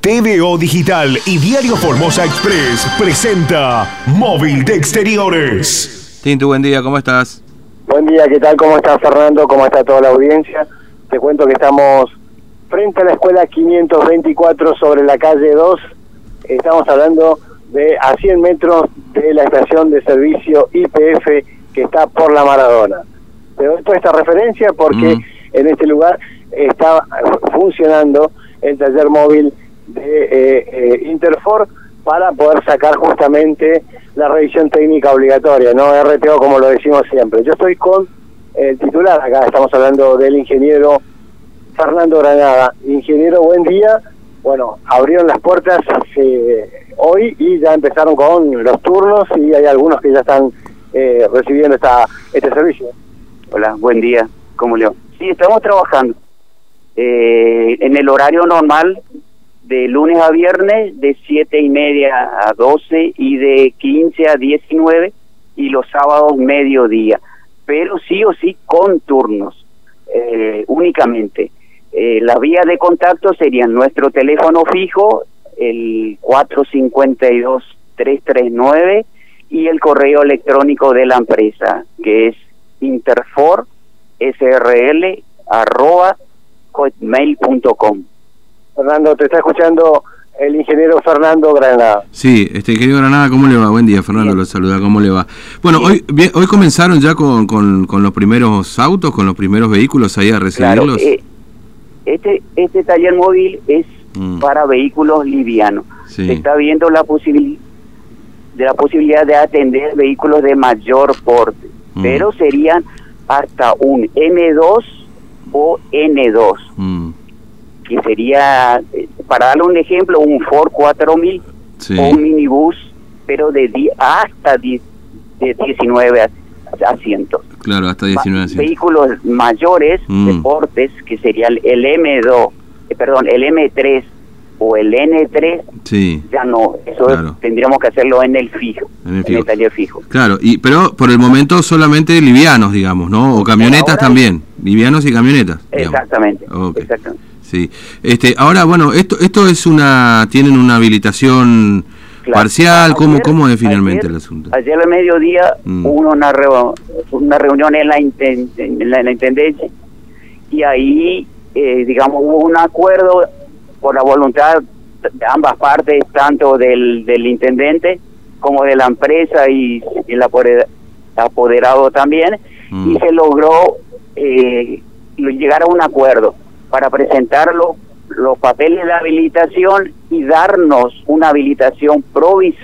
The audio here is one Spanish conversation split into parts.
TVO Digital y Diario Formosa Express presenta Móvil de Exteriores. Tintu, buen día, ¿cómo estás? Buen día, ¿qué tal? ¿Cómo está Fernando? ¿Cómo está toda la audiencia? Te cuento que estamos frente a la escuela 524 sobre la calle 2. Estamos hablando de a 100 metros de la estación de servicio IPF que está por la Maradona. Te doy toda esta referencia porque Mm. en este lugar está funcionando el taller móvil de eh, eh, Interfor para poder sacar justamente la revisión técnica obligatoria, no RTO como lo decimos siempre. Yo estoy con el titular acá, estamos hablando del ingeniero Fernando Granada. Ingeniero, buen día. Bueno, abrieron las puertas hace hoy y ya empezaron con los turnos y hay algunos que ya están eh, recibiendo esta, este servicio. Hola, buen día. ¿Cómo le va? Sí, estamos trabajando eh, en el horario normal de lunes a viernes de siete y media a 12 y de 15 a 19 y los sábados mediodía, pero sí o sí con turnos eh, únicamente. Eh, la vía de contacto serían nuestro teléfono fijo, el 452-339 y el correo electrónico de la empresa, que es interfor srl arroba hotmail.com. Fernando, te está escuchando el ingeniero Fernando Granada. Sí, este querido Granada, ¿cómo le va? Buen día, Fernando, lo saluda, ¿cómo le va? Bueno, Bien. hoy bien, hoy comenzaron ya con, con, con los primeros autos, con los primeros vehículos ahí a Claro, recibirlos. eh, este, este taller móvil es Mm. para vehículos livianos. Sí. Se está viendo la posibilidad de la posibilidad de atender vehículos de mayor porte, Mm. pero serían hasta un M2 o N2, Mm, que sería, eh, para darle un ejemplo, un Ford 4000 sí, o un minibús, pero de di- hasta di- de 19 a- asientos. claro, hasta Ma- 19 años. vehículos mayores, Mm. deportes, que sería el, el M2, eh, perdón, el M3 o el N3, Sí, ya no, eso Claro. tendríamos que hacerlo en el fijo, En el en fijo. el taller fijo. claro, y pero por el momento solamente livianos, digamos, ¿no? O camionetas ahora- también, livianos y camionetas. digamos. Exactamente, exactamente. Sí. Este, ahora, bueno, esto esto es una tienen una habilitación Claro. parcial, ¿cómo Ayer- cómo es finalmente ayer- el asunto? Ayer al mediodía Mm. hubo una, reo- una reunión en la, en la, en la Intendencia y ahí, eh, digamos, hubo un acuerdo por la voluntad de ambas partes, tanto del, del Intendente como de la empresa y, y el apodera- apoderado también, Mm. y se logró eh, llegar a un acuerdo para presentar los, los papeles de habilitación y darnos una habilitación provis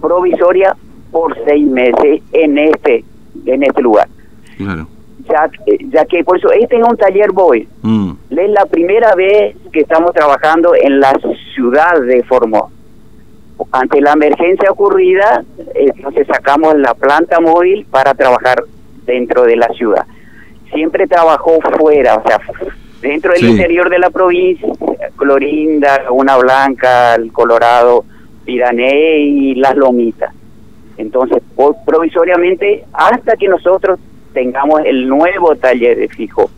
provisoria por seis meses en este en este lugar. Claro. ya ya que por eso este es un taller boy Mm, es la primera vez que estamos trabajando en la ciudad de Formosa. Ante la emergencia ocurrida entonces sacamos la planta móvil para trabajar dentro de la ciudad. Siempre trabajó fuera o sea dentro del Sí. interior de la provincia Clorinda Laguna Blanca el Colorado Pirané y las Lomitas entonces por- provisoriamente hasta que nosotros tengamos el nuevo taller de fijo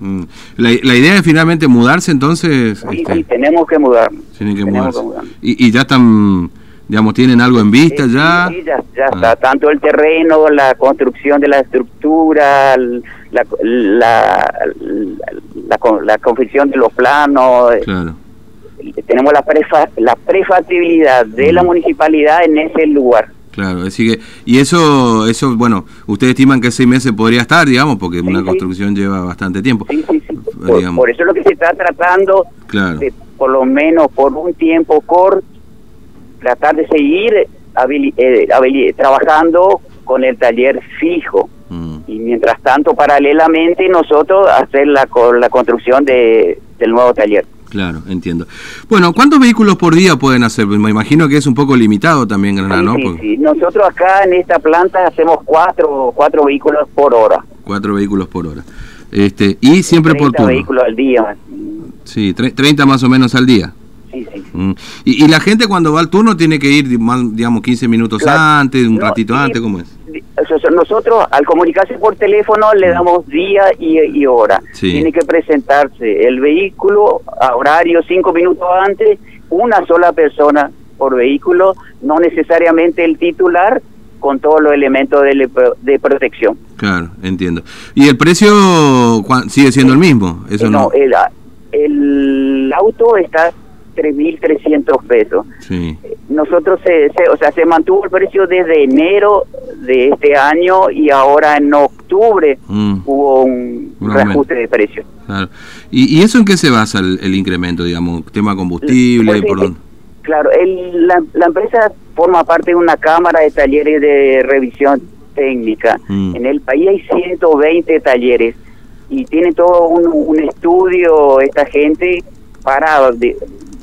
mm. La, la idea es finalmente mudarse entonces. Sí, este, sí, tenemos que mudarnos. tienen que mudarse. que mudarnos. Y, y ya están, digamos, tienen algo en vista Sí, ya. sí, ya, ya Ah. está. Tanto el terreno, la construcción de la estructura, el- la, la, la, la con- la confección de los planos. eh, Claro. Tenemos la, prefa, la prefactibilidad de la Mm. municipalidad en ese lugar. Claro, así que, y eso, eso, bueno, ustedes estiman que seis meses podría estar, digamos, porque Sí, una sí. construcción lleva bastante tiempo. Sí, sí, sí. Por, por eso es lo que se está tratando, Claro. de, por lo menos por un tiempo corto, tratar de seguir habili- eh, habili- trabajando con el taller fijo. Y mientras tanto paralelamente nosotros hacer la, la construcción de, del nuevo taller. claro, entiendo. Bueno, ¿cuántos vehículos por día pueden hacer? Me imagino que es un poco limitado también, Granada, Sí, ¿no? sí, Porque sí. Nosotros acá en esta planta hacemos cuatro, cuatro vehículos por hora. Cuatro vehículos por hora. Este, y siempre por 30 turno. vehículos al día. Sí, tre- 30 más o menos al día. Sí, sí. Mm. Y, y la gente cuando va al turno tiene que ir, digamos, 15 minutos Claro. antes, un No, ratito antes, ¿cómo es? Nosotros al comunicarse por teléfono le damos día y, y hora. Sí. Tiene que presentarse el vehículo a horario cinco minutos antes una sola persona por vehículo, no necesariamente el titular con todos los elementos de, de protección. Claro, entiendo. ¿Y el precio sigue siendo el mismo? Eso no, no. El, el auto está 3.300 pesos. Sí. Nosotros, se, o sea, se mantuvo el precio desde enero de este año y ahora en octubre mm. hubo un, reajuste de precio. Claro. ¿Y, eso en qué se basa el, incremento, digamos? ¿Tema combustible? Pues, eh, claro, el, la, la, empresa forma parte de una cámara de talleres de revisión técnica. Mm. En el país hay 120 talleres y tiene todo un, un estudio esta gente para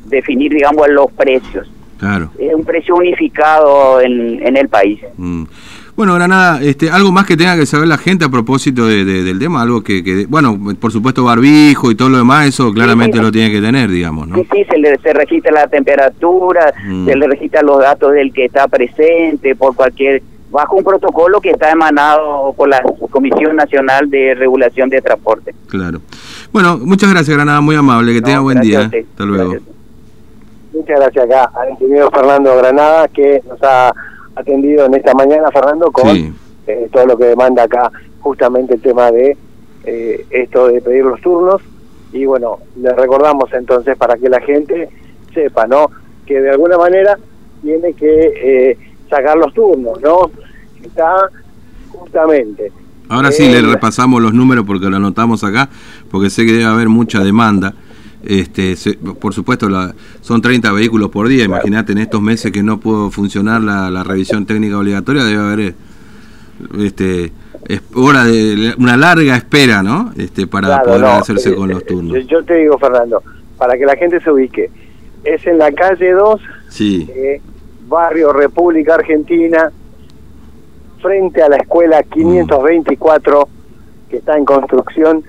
definir, digamos, los precios. Claro. Es un precio unificado en, en el país. Mm. Bueno, Granada, este, algo más que tenga que saber la gente a propósito de, del tema, algo que, bueno, por supuesto barbijo y todo lo demás, eso claramente lo tiene que tener, digamos, ¿no? Sí, sí, se, le, se registra la temperatura, mm. se le registra los datos del que está presente por cualquier bajo un protocolo que está emanado por la Comisión Nacional de Regulación de Transporte. Claro. Bueno, muchas gracias, Granada, muy amable, que tenga buen día. Hasta luego. Muchas gracias acá al ingeniero Fernando Granada que nos ha atendido en esta mañana, Fernando, con eh, todo lo que demanda acá justamente el tema de eh, esto de pedir los turnos. Y bueno, le recordamos entonces para que la gente sepa, ¿no? Que de alguna manera tiene que eh, sacar los turnos, ¿no? Está justamente. Ahora sí, le repasamos los números porque lo anotamos acá, porque sé que debe haber mucha demanda. Este, por supuesto, la, son 30 vehículos por día. Imagínate, en estos meses que no pudo funcionar la, revisión técnica obligatoria, debe haber este, es hora de una larga espera, ¿no? Este, para poder hacerse con los turnos. Yo te digo, Fernando, para que la gente se ubique, es en la calle 2, sí. Eh, barrio República Argentina, frente a la escuela 524, que está en construcción,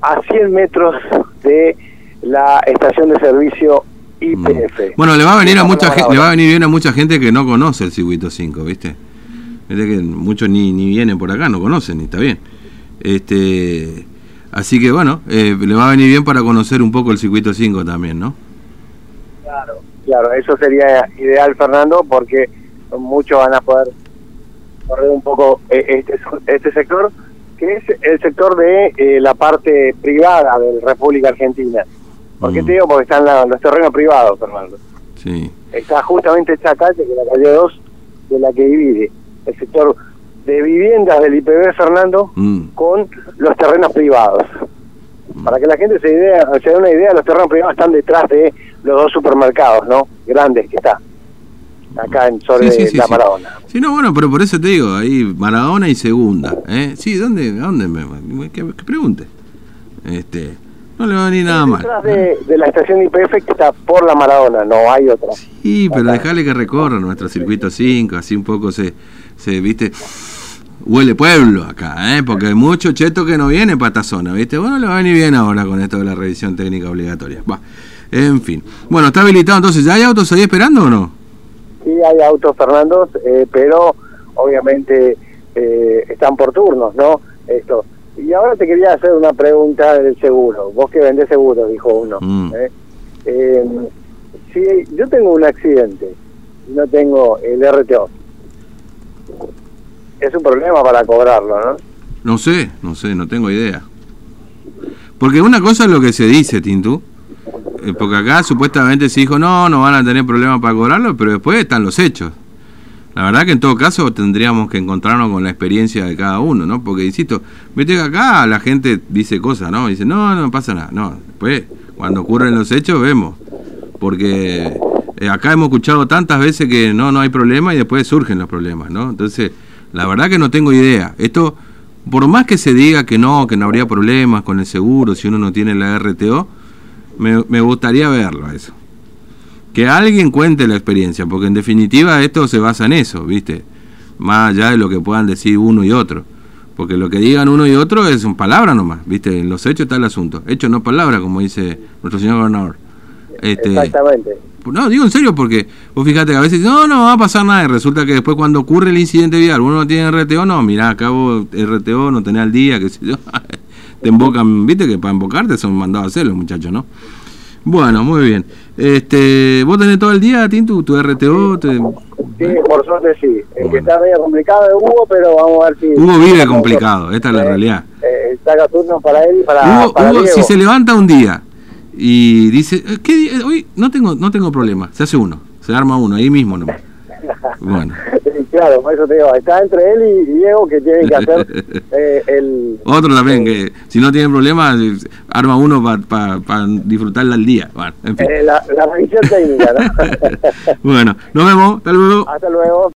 a 100 metros de la estación de servicio IPF. Mm. Bueno, le va a venir a mucha gente, le va a venir bien a mucha gente que no conoce el circuito 5, ¿viste? Viste que muchos ni, ni vienen por acá, no conocen, y está bien. Este, así que bueno, eh, le va a venir bien para conocer un poco el circuito 5 también, ¿no? Claro, claro, eso sería ideal, Fernando, porque muchos van a poder correr un poco eh, este, este sector, que es el sector de eh, la parte privada de la República Argentina. ¿Por qué mm. te digo? Porque están los terrenos privados, Fernando. Sí. Está justamente esta calle, que es la calle 2, de la que divide el sector de viviendas del IPB, Fernando, mm. con los terrenos privados. Mm. Para que la gente se, idea, se dé una idea, los terrenos privados están detrás de los dos supermercados, ¿no? Grandes que está acá en sobre la Maradona. Sí, no, bueno, pero por eso te digo, ahí Maradona y Segunda. ¿eh? Sí, ¿dónde? ¿Dónde me, que, pregunte? Este, no le va a venir nada mal. Detrás de, la estación IPF que está por la Maradona, no hay otra. Sí, pero dejale que recorra nuestro circuito 5, así un poco se, se viste, huele pueblo acá, ¿eh? porque hay mucho cheto que no viene para esta zona, ¿viste? Bueno, le va a venir bien ahora con esto de la revisión técnica obligatoria. Va, en fin. Bueno, ¿está habilitado entonces? ¿Ya hay autos ahí esperando o no? Sí, hay autos, Fernando, eh, pero obviamente eh, están por turnos, ¿no? Esto y ahora te quería hacer una pregunta del seguro. Vos que vendés seguro, dijo uno. Mm. ¿eh? Em, si yo tengo un accidente y no tengo el RTO, es un problema para cobrarlo, ¿no? No sé, no sé, no tengo idea. Porque una cosa es lo que se dice, Tintu. Eh, porque acá supuestamente se dijo, no, no van a tener problemas para cobrarlo, pero después están los hechos. La verdad que en todo caso tendríamos que encontrarnos con la experiencia de cada uno, ¿no? Porque, insisto, vete que acá la gente dice cosas, ¿no? Dice, no, no pasa nada. No, después, cuando ocurren los hechos, vemos. Porque eh, acá hemos escuchado tantas veces que no, no hay problema y después surgen los problemas, ¿no? Entonces, la verdad que no tengo idea. Esto, por más que se diga que no, que no habría problemas con el seguro si uno no tiene la RTO, me, me gustaría verlo eso que alguien cuente la experiencia, porque en definitiva esto se basa en eso, ¿viste? Más allá de lo que puedan decir uno y otro. Porque lo que digan uno y otro es un palabra nomás, ¿viste? En los hechos está el asunto. Hechos no palabra, como dice nuestro señor gobernador. Este, Exactamente. No, digo en serio porque vos fíjate que a veces no, no va a pasar nada y resulta que después cuando ocurre el incidente vial uno no tiene RTO, no, mirá, acabo RTO, no tenés al día, qué sé yo. Te embocan, viste que para embocarte son mandados a hacer los muchachos, ¿no? Bueno, muy bien. Este, ¿Vos tenés todo el día, Tintu, tu RTO? Te... Sí, por suerte sí. El que está medio complicado es Hugo, pero vamos a ver si... Hugo vive complicado, esta es la Eh, realidad. Eh, saca turnos para él y para, Hugo, para Hugo, Diego. si se levanta un día y dice, "Eh, ¿qué día? hoy no tengo, no tengo problema, se hace uno, se arma uno, ahí mismo nomás. Bueno, Claro, por eso te digo, está entre él y Diego que tienen que hacer eh, el... otro también que si no tiene problema, eh, arma uno para disfrutarla al día. Bueno, en fin. eh, la, la revisión técnica, ¿no? bueno, nos vemos, hasta luego. Hasta luego.